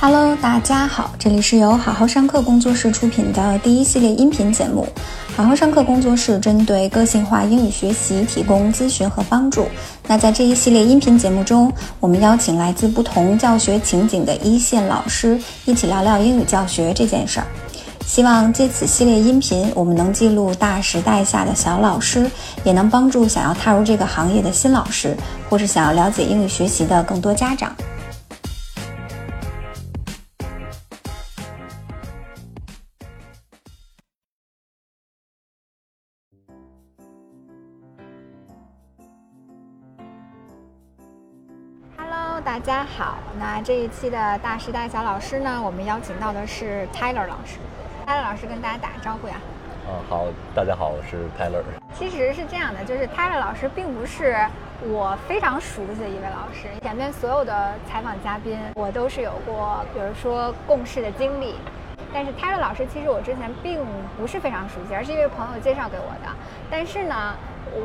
Hello，大家好，这里是由好好上课工作室出品的第一系列音频节目。好好上课工作室针对个性化英语学习提供咨询和帮助。那在这一系列音频节目中，我们邀请来自不同教学情景的一线老师，一起聊聊英语教学这件事儿。希望借此系列音频，我们能记录大时代下的小老师，也能帮助想要踏入这个行业的新老师，或是想要了解英语学习的更多家长。家好。那这一期的大时代小老师呢，我们邀请到的是 Tyler 老师。Tyler 老师跟大家打个招呼呀。嗯，好，大家好，我是 Tyler。其实是这样的，就是 Tyler 老师并不是我非常熟悉的一位老师。前面所有的采访嘉宾，我都是有过，比如说共事的经历。但是 Tyler 老师其实我之前并不是非常熟悉，而是一位朋友介绍给我的。但是呢，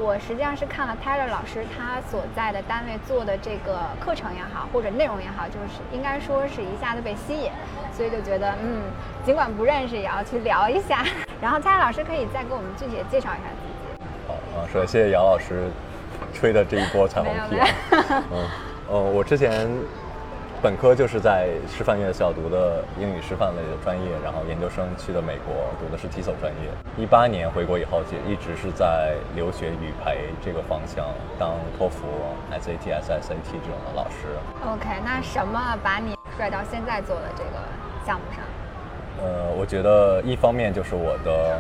我实际上是看了 Taylor 老师他所在的单位做的这个课程也好，或者内容也好，就是应该说是一下子被吸引，所以就觉得嗯，尽管不认识也要去聊一下。然后 Tyler 老师可以再给我们具体的介绍一下自己。好啊，首先谢谢姚老师吹的这一波彩虹屁。嗯，呃，我之前本科就是在师范院校读的英语师范类的专业，然后研究生去的美国读的是 TESOL 专业。一八年回国以后，就一直是在留学语培这个方向当托福、SAT、SSAT 这种的老师。OK，那什么把你拽到现在做的这个项目上？呃，我觉得一方面就是我的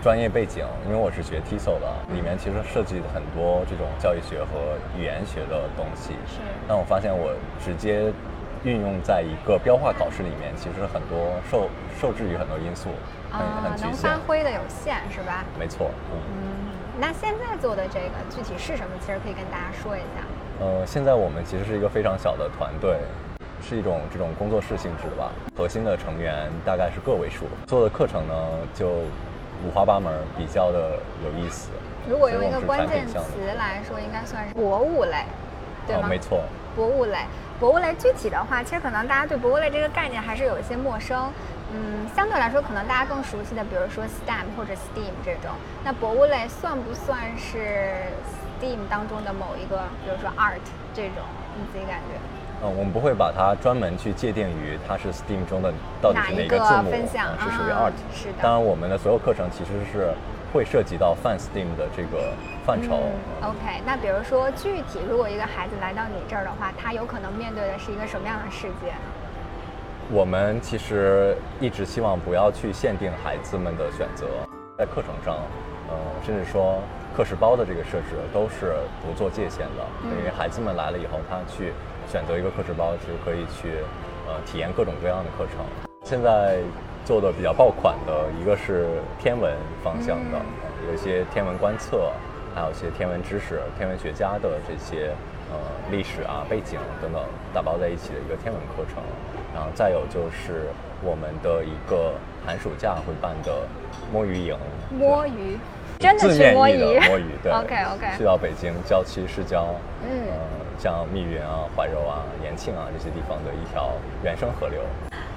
专业背景，因为我是学 TESOL 的，里面其实涉及很多这种教育学和语言学的东西。是但我发现我直接运用在一个标化考试里面，其实很多受受制于很多因素，很很局啊能发。挥的有限是吧？没错，嗯。嗯，那现在做的这个具体是什么？其实可以跟大家说一下。呃，现在我们其实是一个非常小的团队，是一种这种工作室性质的吧。核心的成员大概是个位数，做的课程呢就五花八门，比较的有意思。如果用一个关键词来说，应该算是博物类，对吗？哦，没错。博物类，博物类具体的话，其实可能大家对博物类这个概念还是有一些陌生。嗯，相对来说，可能大家更熟悉的，比如说 STEM 或者 STEAM 这种。那博物类算不算是 STEAM 当中的某一个，比如说 Art 这种？你自己感觉？嗯，我们不会把它专门去界定于它是 STEAM 中的到底是哪个字母，分项嗯是属于啊 Art。是的当然，我们的所有课程其实是会涉及到泛 STEAM 的这个范畴。嗯 OK，那比如说具体，如果一个孩子来到你这儿的话，他有可能面对的是一个什么样的世界呢？我们其实一直希望不要去限定孩子们的选择，在课程上，呃，甚至说课时包的这个设置都是不做界限的，嗯因为孩子们来了以后，他去选择一个课时包，其实可以去呃体验各种各样的课程。现在做的比较爆款的一个是天文方向的，有一些天文观测，还有一些天文知识、天文学家的这些呃历史啊、背景等等打包在一起的一个天文课程。然后再有就是我们的一个寒暑假会办的摸鱼营，摸鱼，真的字去摸鱼？摸鱼，对 OK OK。去到北京郊区市郊，嗯呃，像密云啊、怀柔啊、延庆啊这些地方的一条原生河流。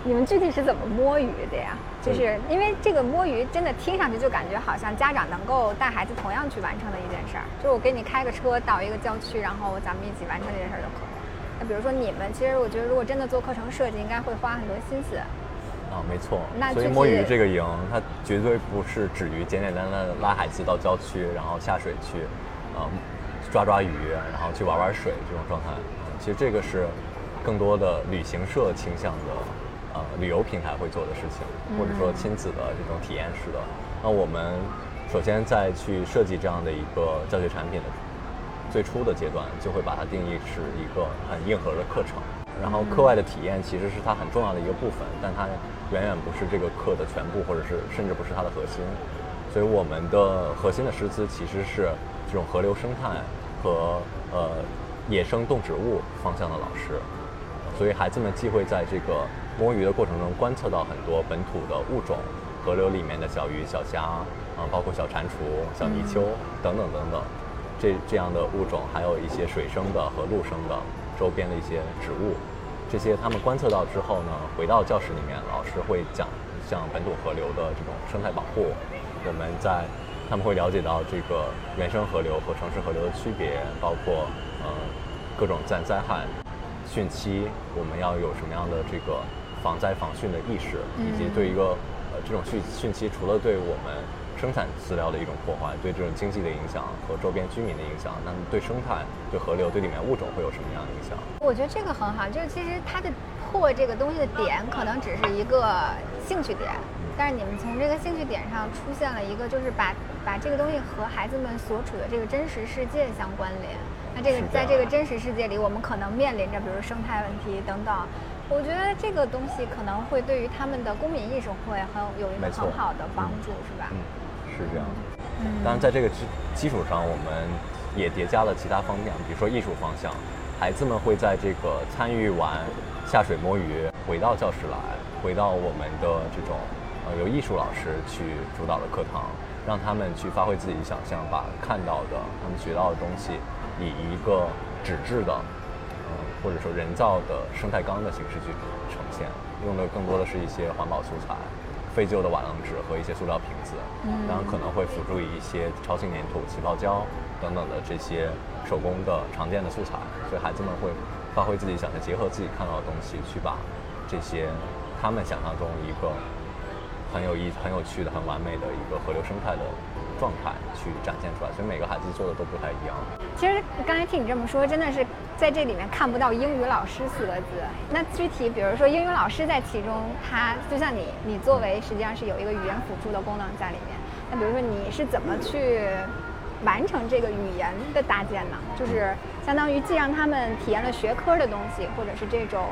你们具体是怎么摸鱼的呀？就是因为这个摸鱼真的听上去就感觉好像家长能够带孩子同样去完成的一件事儿，就是我给你开个车到一个郊区，然后咱们一起完成这件事儿就可以。那比如说你们，其实我觉得如果真的做课程设计，应该会花很多心思。啊，没错那。所以摸鱼这个营，它绝对不是止于简简单单的拉孩子到郊区，然后下水去，啊、抓抓鱼，然后去玩玩水这种状态。嗯其实这个是更多的旅行社倾向的，呃，旅游平台会做的事情，或者说亲子的这种体验式的。那我们首先在去设计这样的一个教学产品的最初的阶段，就会把它定义是一个很硬核的课程。然后课外的体验其实是它很重要的一个部分，但它远远不是这个课的全部，或者是甚至不是它的核心。所以我们的核心的师资其实是这种河流生态和呃野生动植物方向的老师，所以孩子们既会在这个摸鱼的过程中观测到很多本土的物种，河流里面的小鱼、小虾啊、包括小蟾蜍、小泥鳅等等等等，这这样的物种，还有一些水生的和陆生的周边的一些植物，这些他们观测到之后呢，回到教室里面，老师会讲像本土河流的这种生态保护，我们在他们会了解到这个原生河流和城市河流的区别，包括呃各种自然灾害、汛期，我们要有什么样的这个防灾防汛的意识，以及对一个呃这种汛汛期除了对我们生产资料的一种破坏，对这种经济的影响和周边居民的影响，那么对生态、对河流、对里面物种会有什么样的影响？我觉得这个很好，就是其实它的破这个东西的点可能只是一个兴趣点，但是你们从这个兴趣点上出现了一个，就是把把这个东西和孩子们所处的这个真实世界相关联。那这个在这个真实世界里，我们可能面临着比如生态问题等等。我觉得这个东西可能会对于他们的公民意识会很有一个很好的帮助，是吧？嗯是这样的，当然在这个基基础上，我们也叠加了其他方面，比如说艺术方向，孩子们会在这个参与完下水摸鱼，回到教室来，回到我们的这种呃由艺术老师去主导的课堂，让他们去发挥自己想象，把看到的他们学到的东西，以一个纸质的，呃或者说人造的生态缸的形式去呈现，用的更多的是一些环保素材。废旧的瓦楞纸和一些塑料瓶子，然后可能会辅助一些超轻粘土、起泡胶等等的这些手工的常见的素材，所以孩子们会发挥自己想象，结合自己看到的东西，去把这些他们想象中一个很有意、很有趣的、很完美的一个河流生态的状态去展现出来。所以每个孩子做的都不太一样。其实刚才听你这么说，真的是在这里面看不到英语老师四个字。那具体比如说英语老师在其中，他就像你，你作为实际上是有一个语言辅助的功能在里面。那比如说你是怎么去完成这个语言的搭建呢？就是相当于既让他们体验了学科的东西，或者是这种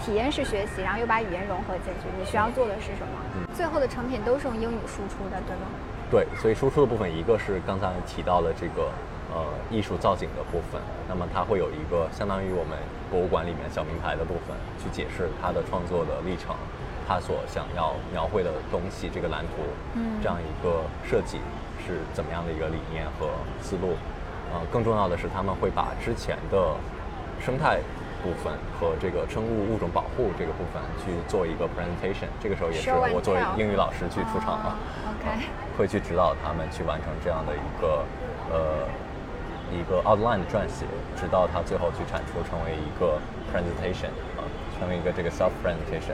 体验式学习，然后又把语言融合进去。你需要做的是什么？最后的成品都是用英语输出的，对吗？对，所以输出的部分，一个是刚才提到的这个。呃，艺术造景的部分，那么它会有一个相当于我们博物馆里面小名牌的部分，去解释他的创作的历程，他所想要描绘的东西，这个蓝图，嗯，这样一个设计是怎么样的一个理念和思路？呃，更重要的是，他们会把之前的生态部分和这个生物物种保护这个部分去做一个 presentation。这个时候也是我作为英语老师去出场了，OK，会去指导他们去完成这样的一个呃。一个 outline 的撰写，直到它最后去产出成为一个 presentation 啊，成为一个这个 self presentation。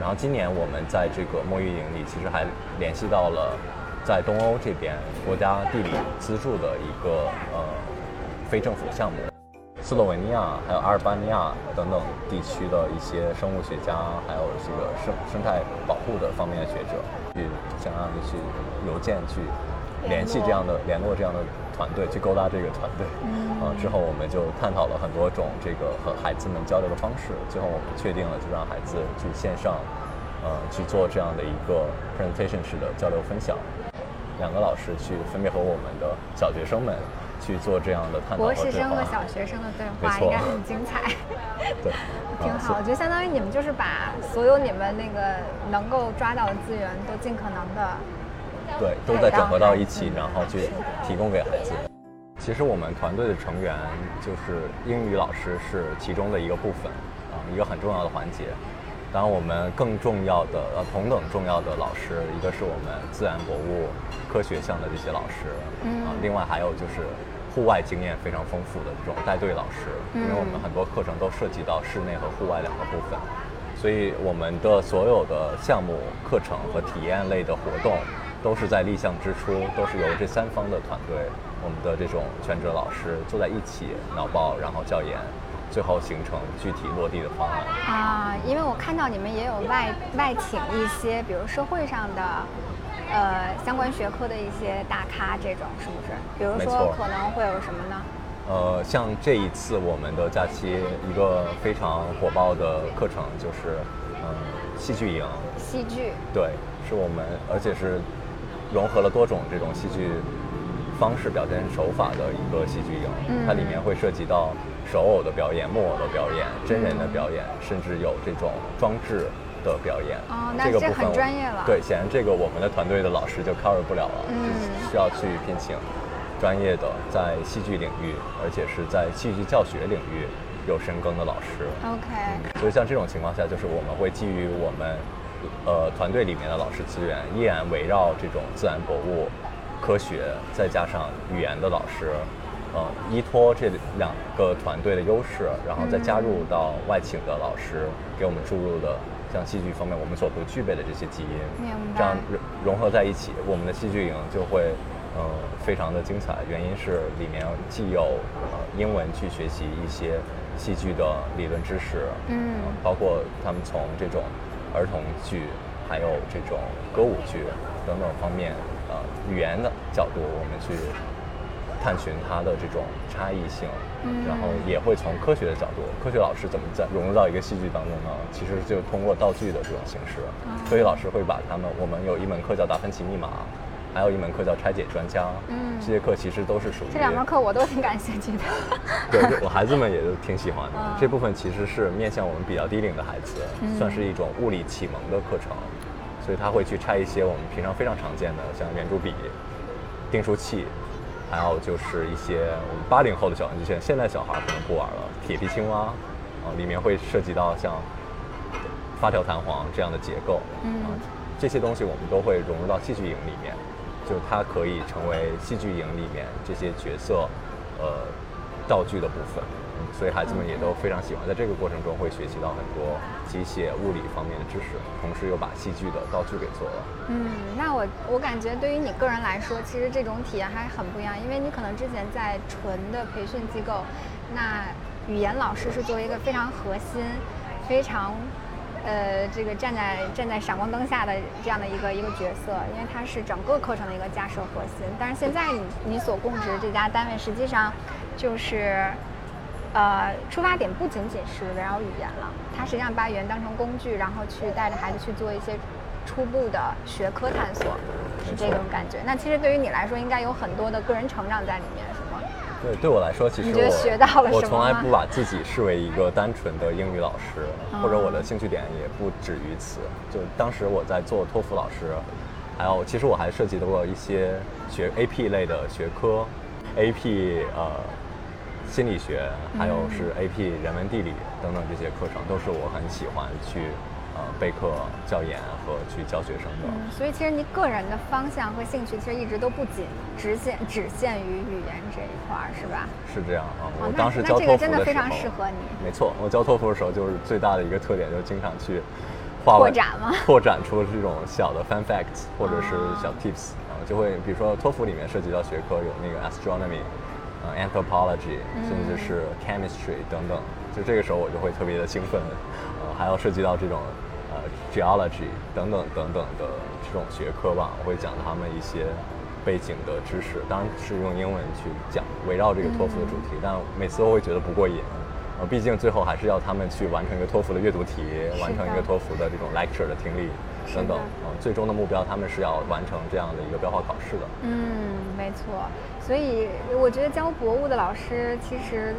然后今年我们在这个墨玉营里，其实还联系到了在东欧这边国家地理资助的一个呃非政府项目，斯洛文尼亚还有阿尔巴尼亚等等地区的一些生物学家，还有这个生生态保护的方面的学者，去相当于去邮件去联系这样的联络。这样的。团队去勾搭这个团队，啊，之后我们就探讨了很多种这个和孩子们交流的方式，最后我们确定了就让孩子去线上，呃，去做这样的一个 presentation 式的交流分享，两个老师去分别和我们的小学生们去做这样的探讨博士生和小学生的对话应该很精彩，对，挺好。我觉得相当于你们就是把所有你们那个能够抓到的资源都尽可能的。对，都在整合到一起，然后去提供给孩子。其实我们团队的成员就是英语老师是其中的一个部分，啊，一个很重要的环节。当然，我们更重要的呃同等重要的老师，一个是我们自然博物科学项的这些老师，啊，另外还有就是户外经验非常丰富的这种带队老师，因为我们很多课程都涉及到室内和户外两个部分，所以我们的所有的项目课程和体验类的活动。都是在立项之初，都是由这三方的团队，我们的这种全职老师坐在一起脑爆，然后教研，最后形成具体落地的方案。啊，因为我看到你们也有外外请一些，比如社会上的，呃，相关学科的一些大咖，这种是不是？比如说可能会有什么呢？呃，像这一次我们的假期一个非常火爆的课程就是，嗯，戏剧营。戏剧。对，是我们，而且是。融合了多种这种戏剧方式表现手法的一个戏剧营，它里面会涉及到手偶的表演、木偶的表演、真人的表演，甚至有这种装置的表演。哦，那这很专业了。对，显然这个我们的团队的老师就 cover 不了了，需要去聘请专业的在戏剧领域，而且是在戏剧教学领域有深耕的老师。OK，所以像这种情况下，就是我们会基于我们呃团队里面的老师资源，依然围绕这种自然博物、科学，再加上语言的老师，呃，依托这两个团队的优势，然后再加入到外请的老师给我们注入的像戏剧方面我们所不具备的这些基因，这样融融合在一起，我们的戏剧营就会。呃，非常的精彩，原因是里面既有呃英文去学习一些戏剧的理论知识，嗯呃包括他们从这种儿童剧，还有这种歌舞剧等等方面，呃，语言的角度，我们去探寻它的这种差异性，嗯然后也会从科学的角度，科学老师怎么在融入到一个戏剧当中呢？其实就通过道具的这种形式，科学老师会把他们，我们有一门课叫达芬奇密码。还有一门课叫拆解专家，嗯这些课其实都是属于这两门课我都挺感兴趣的。对，就我孩子们也都挺喜欢的。嗯这部分其实是面向我们比较低龄的孩子，嗯算是一种物理启蒙的课程，所以他会去拆一些我们平常非常常见的，像圆珠笔、订书器，还有就是一些我们八零后的小玩具，现现在小孩可能不玩了，铁皮青蛙，啊、里面会涉及到像发条弹簧这样的结构，嗯啊这些东西我们都会融入到戏剧营里面，就它可以成为戏剧营里面这些角色，呃，道具的部分。所以孩子们也都非常喜欢，在这个过程中会学习到很多机械、物理方面的知识，同时又把戏剧的道具给做了。嗯，那我我感觉对于你个人来说，其实这种体验还很不一样，因为你可能之前在纯的培训机构，那语言老师是作为一个非常核心、非常呃这个站在站在闪光灯下的这样的一个一个角色，因为它是整个课程的一个架设核心。但是现在你你所供职这家单位，实际上就是。呃，出发点不仅仅是围绕语言了，它实际上把语言当成工具，然后去带着孩子去做一些初步的学科探索，是这种感觉。那其实对于你来说，应该有很多的个人成长在里面，是吗？对，对我来说，其实你觉得学到了我什么吗从来不把自己视为一个单纯的英语老师，或者我的兴趣点也不止于此。就当时我在做托福老师，还有其实我还涉及到过一些学 AP 类的学科，AP 呃心理学，还有是 AP 人文地理等等这些课程，都是我很喜欢去呃备课、教研和去教学生的。嗯，所以其实你个人的方向和兴趣，其实一直都不仅只限只限于语言这一块儿，是吧？是这样啊，我当时那教托福这个真的非的时候，常适合你没错，我教托福的时候，就是最大的一个特点就是经常去画外拓展嘛拓 展出这种小的 fun facts 或者是哦小 tips，然后就会比如说托福里面涉及到学科有那个 astronomy，呃 anthropology，甚至是 chemistry 等等，就这个时候我就会特别的兴奋，呃，还要涉及到这种呃 geology 等等等等的这种学科吧，我会讲他们一些背景的知识，当然是用英文去讲，围绕这个托福的主题，但每次都会觉得不过瘾。呃，毕竟最后还是要他们去完成一个托福的阅读题，完成一个托福的这种 lecture 的听力等等。呃，最终的目标他们是要完成这样的一个标化考试的。嗯，没错。所以我觉得教博物的老师其实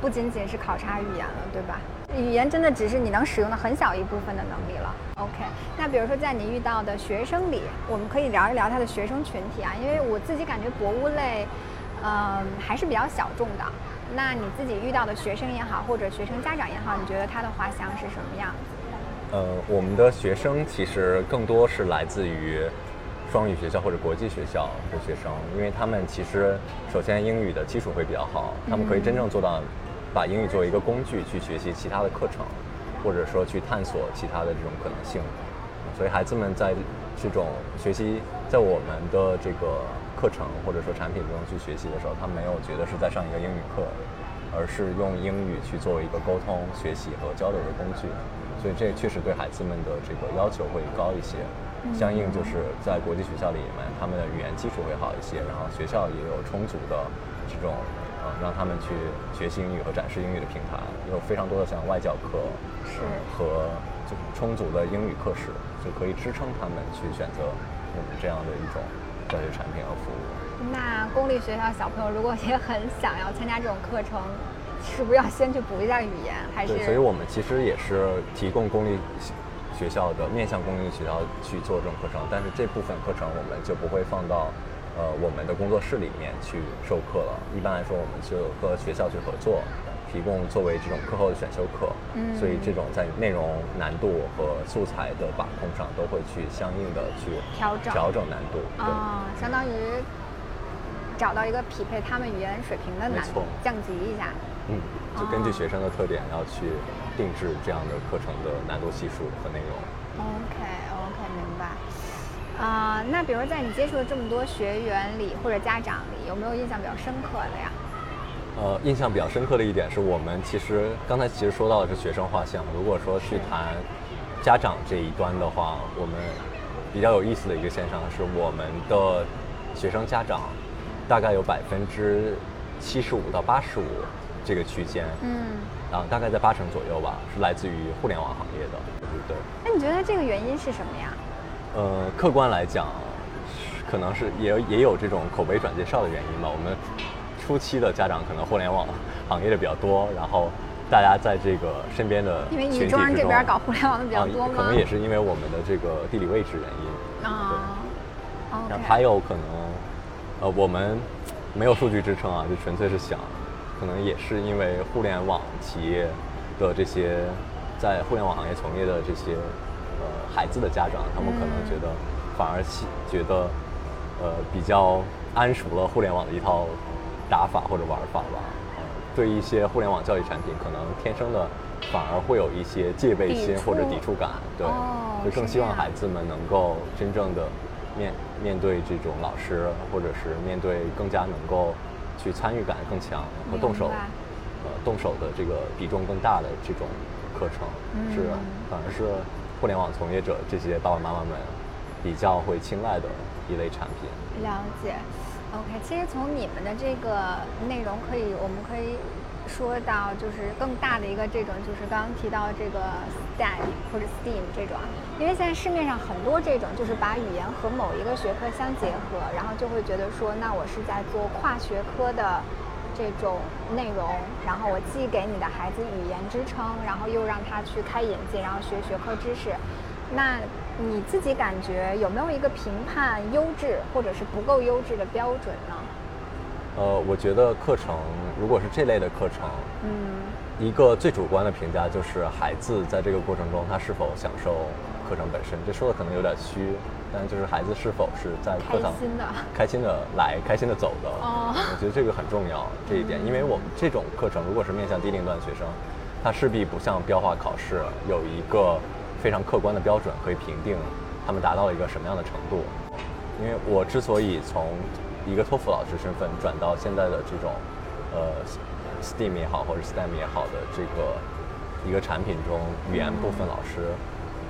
不仅仅是考察语言了，对吧？语言真的只是你能使用的很小一部分的能力了。OK，那比如说在你遇到的学生里，我们可以聊一聊他的学生群体啊，因为我自己感觉博物类，嗯、还是比较小众的。那你自己遇到的学生也好，或者学生家长也好，你觉得他的滑翔是什么样子？呃，我们的学生其实更多是来自于双语学校或者国际学校的学生，因为他们其实首先英语的基础会比较好，他们可以真正做到把英语作为一个工具去学习其他的课程，或者说去探索其他的这种可能性。所以孩子们在这种学习，在我们的这个课程或者说产品中去学习的时候，他没有觉得是在上一个英语课，而是用英语去作为一个沟通、学习和交流的工具。所以这确实对孩子们的这个要求会高一些，相应就是在国际学校里面，他们的语言基础会好一些，然后学校也有充足的这种呃让他们去学习英语和展示英语的平台，有非常多的像外教课，是呃和就是充足的英语课时，就可以支撑他们去选择我们这样的一种教学产品和服务。那公立学校小朋友如果也很想要参加这种课程，是不是要先去补一下语言？还是对，所以我们其实也是提供公立学校的面向公立学校去做这种课程，但是这部分课程我们就不会放到呃我们的工作室里面去授课了。一般来说，我们就和学校去合作，提供作为这种课后的选修课，嗯所以这种在内容难度和素材的把控上都会去相应的去调整调整难度。对，啊、相当于找到一个匹配他们语言水平的难度降级一下。嗯，就根据哦学生的特点，要去定制这样的课程的难度系数和内容。OK OK，明白。啊、那比如在你接触的这么多学员里或者家长里，有没有印象比较深刻的呀？呃，印象比较深刻的一点是我们其实刚才其实说到的是学生画像，如果说去谈家长这一端的话，我们比较有意思的一个现象是，我们的学生家长大概有百分之七十五到八十五这个区间，嗯，然后大概在八成左右吧，是来自于互联网行业的，对。那你觉得这个原因是什么呀？呃，客观来讲，可能是也有也有这种口碑转介绍的原因吧。我们初期的家长可能互联网行业的比较多，然后大家在这个身边的因为群体女装这边搞互联网的比较多吗？啊可能也是因为我们的这个地理位置原因。啊。然后。还有可能，呃，我们没有数据支撑啊，就纯粹是想，可能也是因为互联网企业的这些在互联网行业从业的这些呃孩子的家长，他们可能觉得反而喜觉得呃比较安熟了互联网的一套打法或者玩法吧。呃对一些互联网教育产品，可能天生的反而会有一些戒备心或者抵触感，对，哦就更希望孩子们能够真正的面面对这种老师，或者是面对更加能够去参与感更强和动手呃动手的这个比重更大的这种课程，嗯是反而是互联网从业者这些爸爸妈妈们比较会青睐的一类产品。了解。OK，其实从你们的这个内容可以，我们可以说到就是更大的一个这种，就是刚刚提到这个 STEM 或者 STEAM 这种啊，因为现在市面上很多这种就是把语言和某一个学科相结合，然后就会觉得说，那我是在做跨学科的这种内容，然后我既给你的孩子语言支撑，然后又让他去开眼界，然后学学科知识。那你自己感觉有没有一个评判优质或者是不够优质的标准呢？呃，我觉得课程如果是这类的课程，嗯，一个最主观的评价就是孩子在这个过程中他是否享受课程本身。这说的可能有点虚，但就是孩子是否是在课堂开心的开心的来、开心的走的。哦我觉得这个很重要这一点，因为我们这种课程如果是面向低龄段学生，他势必不像标化考试有一个非常客观的标准可以评定他们达到了一个什么样的程度。因为我之所以从一个托福老师身份转到现在的这种呃 STEAM 也好或者 STEM 也好的这个一个产品中，语言部分老师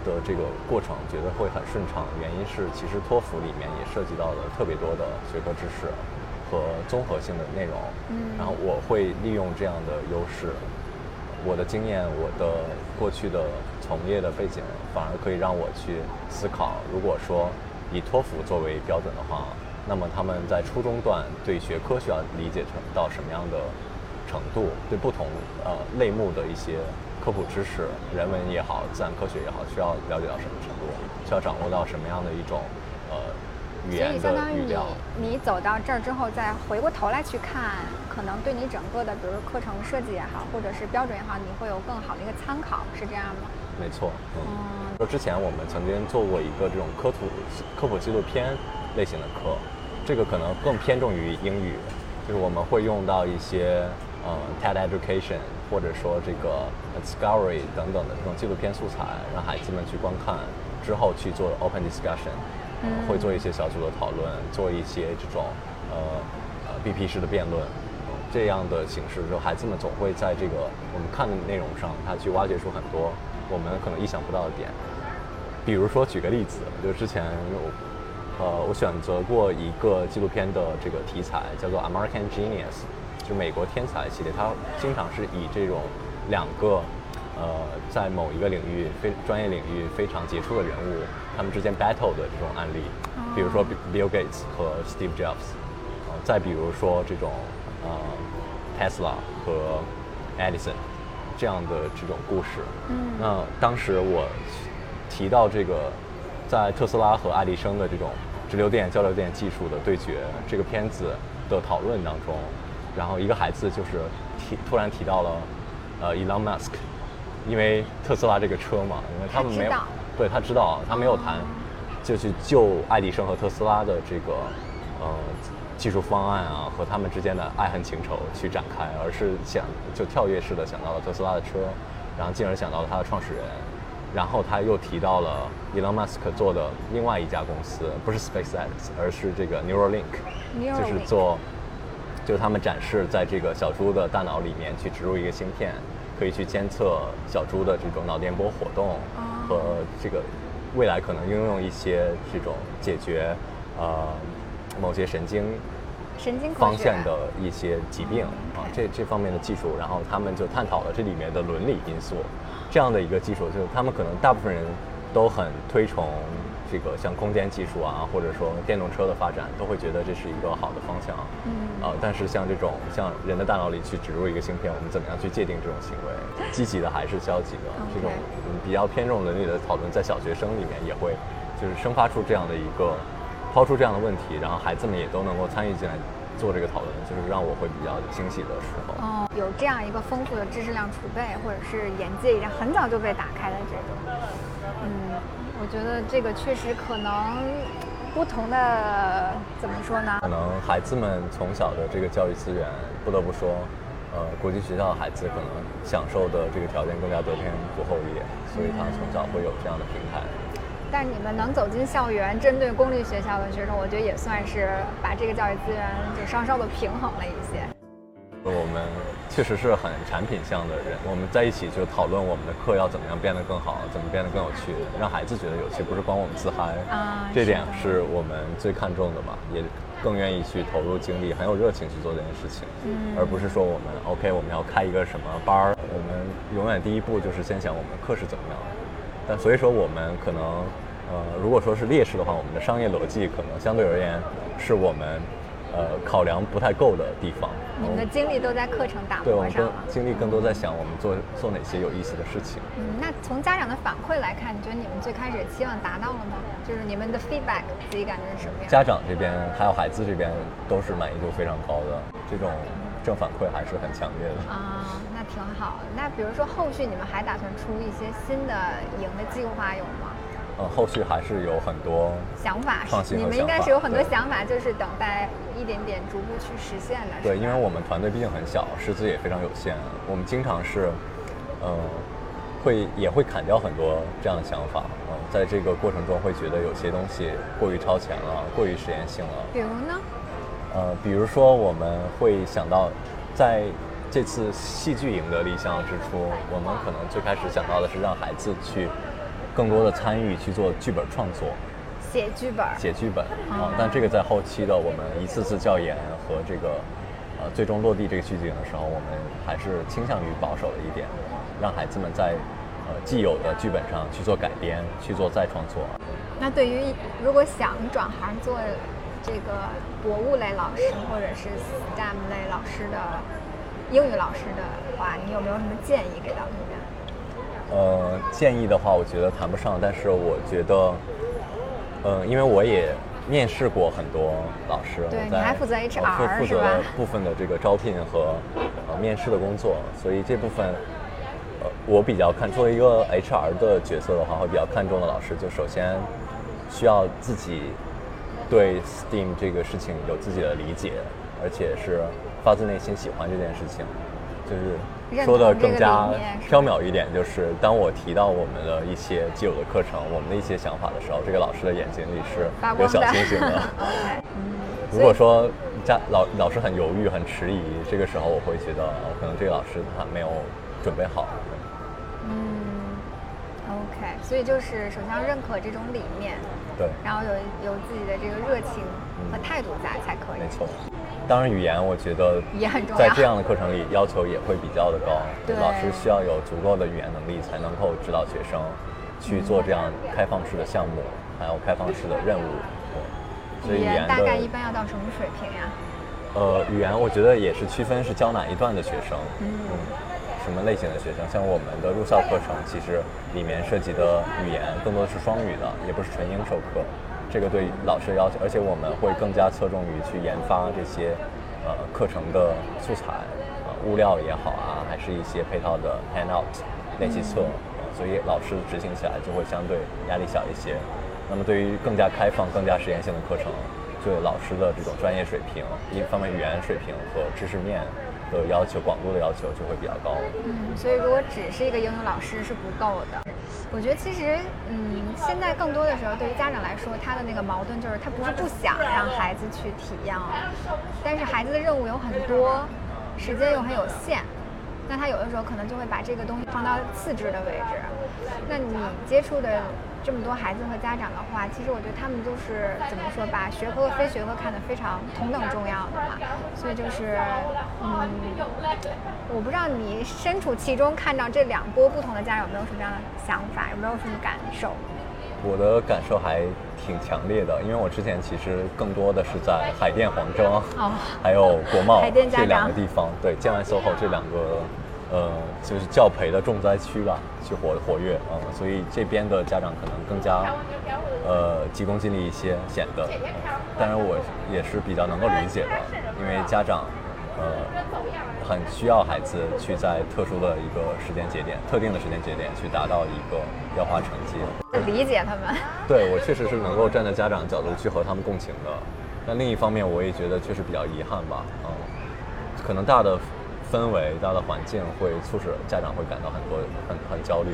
的这个过程觉得会很顺畅。原因是其实托福里面也涉及到了特别多的学科知识和综合性的内容，嗯然后我会利用这样的优势。我的经验，我的过去的从业的背景，反而可以让我去思考，如果说以托福作为标准的话，那么他们在初中段对学科需要理解成到什么样的程度，对不同呃类目的一些科普知识，人文也好，自然科学也好，需要了解到什么程度，需要掌握到什么样的一种呃语所以言相当于你。你走到这儿之后，再回过头来去看，可能对你整个的，比如说课程设计也好，或者是标准也好，你会有更好的一个参考，是这样吗？没错，嗯。嗯之前我们曾经做过一个这种科普科普纪录片类型的课，这个可能更偏重于英语，就是我们会用到一些嗯 TED Education 或者说这个 Discovery 等等的这种纪录片素材，让孩子们去观看之后去做 open discussion，呃会做一些小组的讨论，做一些这种呃呃 BP 式的辩论。这样的形式就，孩子们总会在这个我们看的内容上，他去挖掘出很多我们可能意想不到的点。比如说，举个例子，就之前我，呃，我选择过一个纪录片的这个题材，叫做《American Genius》，就美国天才系列。它经常是以这种两个，呃，在某一个领域非专业领域非常杰出的人物，他们之间 battle 的这种案例。比如说 Bill Gates 和 Steve Jobs，呃，再比如说这种呃 Tesla 和 Edison 这样的这种故事。嗯那当时我提到这个在特斯拉和爱迪生的这种直流电交流电技术的对决这个片子的讨论当中，然后一个孩子就是提突然提到了呃 Elon Musk，因为特斯拉这个车嘛，因为他们没有对他知道他没有谈，就去就爱迪生和特斯拉的这个呃技术方案啊和他们之间的爱恨情仇去展开，而是想就跳跃式的想到了特斯拉的车，然后进而想到了他的创始人。然后他又提到了 Elon Musk 做的另外一家公司，不是 SpaceX，而是这个 Neuralink，就是做，就是他们展示在这个小猪的大脑里面去植入一个芯片，可以去监测小猪的这种脑电波活动哦和这个未来可能应用一些这种解决呃某些神经神经方向的一些疾病嗯啊，这这方面的技术，然后他们就探讨了这里面的伦理因素，这样的一个技术，就是他们可能大部分人都很推崇这个像空间技术啊，或者说电动车的发展，都会觉得这是一个好的方向，嗯。啊，但是像这种像人的大脑里去植入一个芯片，我们怎么样去界定这种行为，积极的还是消极的，这种嗯比较偏重伦理的讨论，在小学生里面也会就是生发出这样的一个抛出这样的问题，然后孩子们也都能够参与进来做这个讨论，就是让我会比较惊喜的时候。哦，有这样一个丰富的知识量储备，或者是眼界已经很早就被打开的这种，嗯，我觉得这个确实可能不同的怎么说呢可？能孩子们从小的这个教育资源，不得不说，呃，国际学校的孩子可能享受的这个条件更加得天独厚一点，所以他从小会有这样的平台。但是你们能走进校园，针对公立学校的学生，我觉得也算是把这个教育资源就稍稍的平衡了一些。我们确实是很产品向的人，我们在一起就讨论我们的课要怎么样变得更好，怎么变得更有趣，让孩子觉得有趣，不是光我们自嗨。啊这点是我们最看重的吧，也更愿意去投入精力，很有热情去做这件事情，嗯而不是说我们 OK 我们要开一个什么班儿，我们永远第一步就是先想我们课是怎么样的。但所以说我们可能，呃，如果说是劣势的话，我们的商业逻辑可能相对而言是我们，呃，考量不太够的地方。你们的精力都在课程打磨对我们更。精力更多在想我们做做哪些有意思的事情。嗯，那从家长的反馈来看，你觉得你们最开始期望达到了吗？就是你们的 feedback 自己感觉是什么样？家长这边还有孩子这边都是满意度非常高的，这种正反馈还是很强烈的。啊，那挺好。那比如说后续你们还打算出一些新的营的计划有吗？呃，后续还是有很多想法创新你们应该是有很多想法，就是等待一点点逐步去实现的。对，因为我们团队毕竟很小，师资也非常有限，我们经常是，呃，会也会砍掉很多这样的想法，呃，在这个过程中会觉得有些东西过于超前了，过于实验性了。比如呢？呃，比如说我们会想到，在这次戏剧营的立项之初，我们可能最开始想到的是让孩子去更多的参与去做剧本创作。写剧本。写剧本哦啊，但这个在后期的我们一次次教研和这个呃最终落地这个剧景的时候，我们还是倾向于保守了一点，让孩子们在呃既有的剧本上去做改编，去做再创作。那对于如果想转行做这个博物类老师或者是 STEM 类老师的英语老师的话，你有没有什么建议给到他们？呃，建议的话，我觉得谈不上，但是我觉得，呃，因为我也面试过很多老师，对在还负责呃 HR 负负责 部分的这个招聘和呃面试的工作，所以这部分，呃，我比较看作为一个 HR 的角色的话，会比较看重的老师，就首先需要自己对 STEAM 这个事情有自己的理解，而且是发自内心喜欢这件事情，就是认说的更加缥缈一点，就是当我提到我们的一些既有的课程，我们的一些想法的时候，这个老师的眼睛里是有小。星星的。如果说家老老师很犹豫、很迟疑，这个时候我会觉得，哦可能这个老师他没有准备好。嗯，OK，所以就是首先要认可这种理念，对，然后有有自己的这个热情和态度在才可以。没错。当然，语言我觉得也很重要在这样的课程里要求也会比较的高。对老师需要有足够的语言能力，才能够指导学生去做这样开放式的项目，还有开放式的任务。对，所以语言大概一般要到什么水平呀？呃，语言我觉得也是区分是教哪一段的学生，嗯什么类型的学生。像我们的入校课程，其实里面涉及的语言更多的是双语的，也不是纯英授课。这个对老师的要求，而且我们会更加侧重于去研发这些呃课程的素材，呃物料也好啊，还是一些配套的 handout 练习册，所以老师执行起来就会相对压力小一些。那么对于更加开放、更加实验性的课程，对老师的这种专业水平，一方面语言水平和知识面的要求、广度的要求就会比较高。嗯，所以如果只是一个英语老师是不够的。我觉得其实，嗯，现在更多的时候，对于家长来说，他的那个矛盾就是他不是不想让孩子去体验哦，但是孩子的任务有很多，时间又很有限，那他有的时候可能就会把这个东西放到次之的位置。那你接触的这么多孩子和家长的话，其实我觉得他们都是怎么说，把学科和非学科看得非常同等重要的嘛。所以就是，嗯，我不知道你身处其中，看到这两波不同的家长有没有什么样的想法，有没有什么感受？我的感受还挺强烈的，因为我之前其实更多的是在海淀黄庄，哦，还有国贸这两个地方，对，建外 SOHO 这两个。呃，就是教培的重灾区吧，去活活跃啊，所以这边的家长可能更加呃急功近利一些，显得。当然，我也是比较能够理解的，因为家长呃很需要孩子去在特殊的一个时间节点、特定的时间节点去达到一个要花成绩。理解他们。对我确实是能够站在家长角度去和他们共情的，但另一方面，我也觉得确实比较遗憾吧，嗯，可能大的。氛围大的环境会促使家长会感到很多很很焦虑，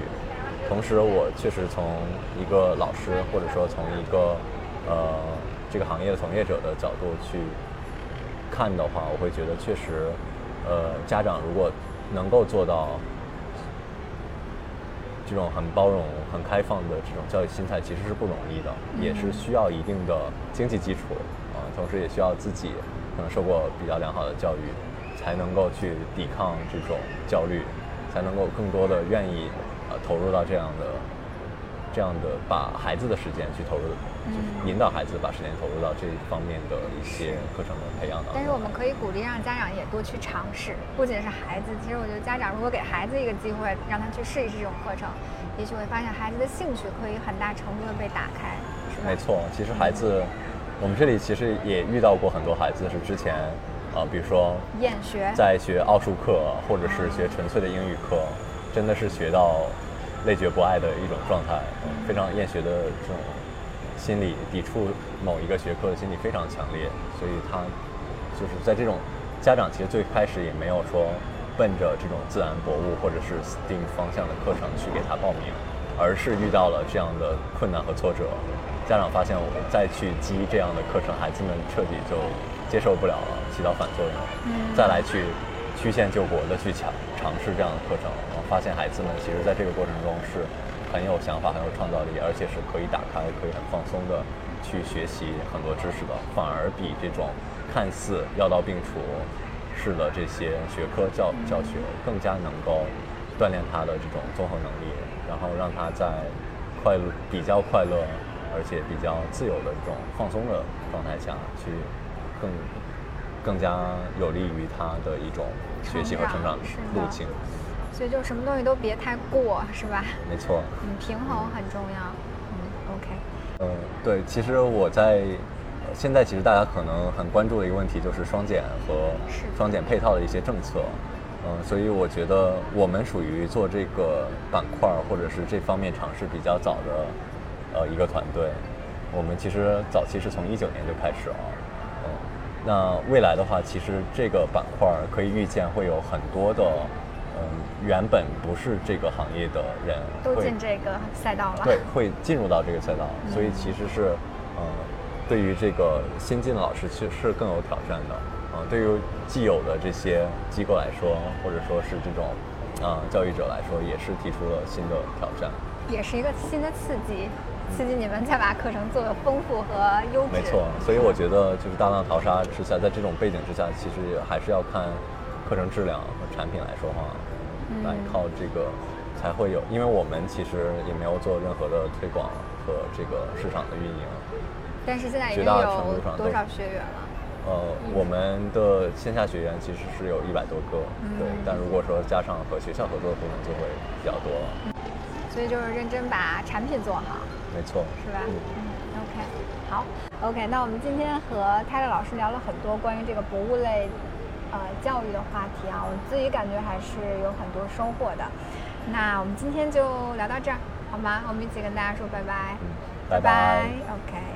同时我确实从一个老师或者说从一个呃这个行业的从业者的角度去看的话，我会觉得确实呃家长如果能够做到这种很包容、很开放的这种教育心态，其实是不容易的，也是需要一定的经济基础啊，同时也需要自己可能受过比较良好的教育。才能够去抵抗这种焦虑，才能够更多的愿意呃投入到这样的这样的把孩子的时间去投入，就是引导孩子把时间投入到这方面的一些课程的培养当中。但是我们可以鼓励让家长也多去尝试，不仅是孩子，其实我觉得家长如果给孩子一个机会，让他去试一试这种课程，也许会发现孩子的兴趣可以很大程度的被打开。没错，其实孩子，我们这里其实也遇到过很多孩子是之前。啊，比如说，厌学，在学奥数课，或者是学纯粹的英语课，真的是学到累觉不爱的一种状态，非常厌学的这种心理，抵触某一个学科的心理非常强烈。所以他就是在这种家长其实最开始也没有说奔着这种自然博物或者是 STEAM 方向的课程去给他报名，而是遇到了这样的困难和挫折，家长发现我们再去激这样的课程，孩子们彻底就。接受不了了，起到反作用，再来去曲线救国的去尝尝试这样的课程，发现孩子们其实在这个过程中是很有想法、很有创造力，而且是可以打开、可以很放松的去学习很多知识的，反而比这种看似药到病除式的这些学科教教学更加能够锻炼他的这种综合能力，然后让他在快乐、比较快乐，而且比较自由的这种放松的状态下去。更更加有利于他的一种学习和成长路径，所以就什么东西都别太过，是吧？没错，嗯，平衡很重要。嗯，OK。嗯，对，其实我在现在，其实大家可能很关注的一个问题就是双减和双减配套的一些政策。嗯，所以我觉得我们属于做这个板块或者是这方面尝试比较早的呃一个团队。我们其实早期是从一九年就开始了。那未来的话，其实这个板块可以预见会有很多的，嗯，原本不是这个行业的人都进这个赛道了。对，会进入到这个赛道，所以其实是，呃，对于这个新进的老师其实是更有挑战的。啊，对于既有的这些机构来说，或者说是这种，啊，教育者来说，也是提出了新的挑战，也是一个新的刺激。刺激你们再把课程做的丰富和优质。没错，所以我觉得就是大浪淘沙之下，在这种背景之下，其实还是要看课程质量和产品来说话，来靠这个才会有。因为我们其实也没有做任何的推广和这个市场的运营。但是现在已经有多少学员了？呃，我们的线下学员其实是有一百多个，对。但如果说加上和学校合作的部分，就会比较多了。所以就是认真把产品做好。没错，是吧？嗯，OK。好，OK，那我们今天和泰勒老师聊了很多关于这个博物类呃教育的话题啊，我自己感觉还是有很多收获的。那我们今天就聊到这儿，好吗？我们一起跟大家说拜拜，拜拜，OK。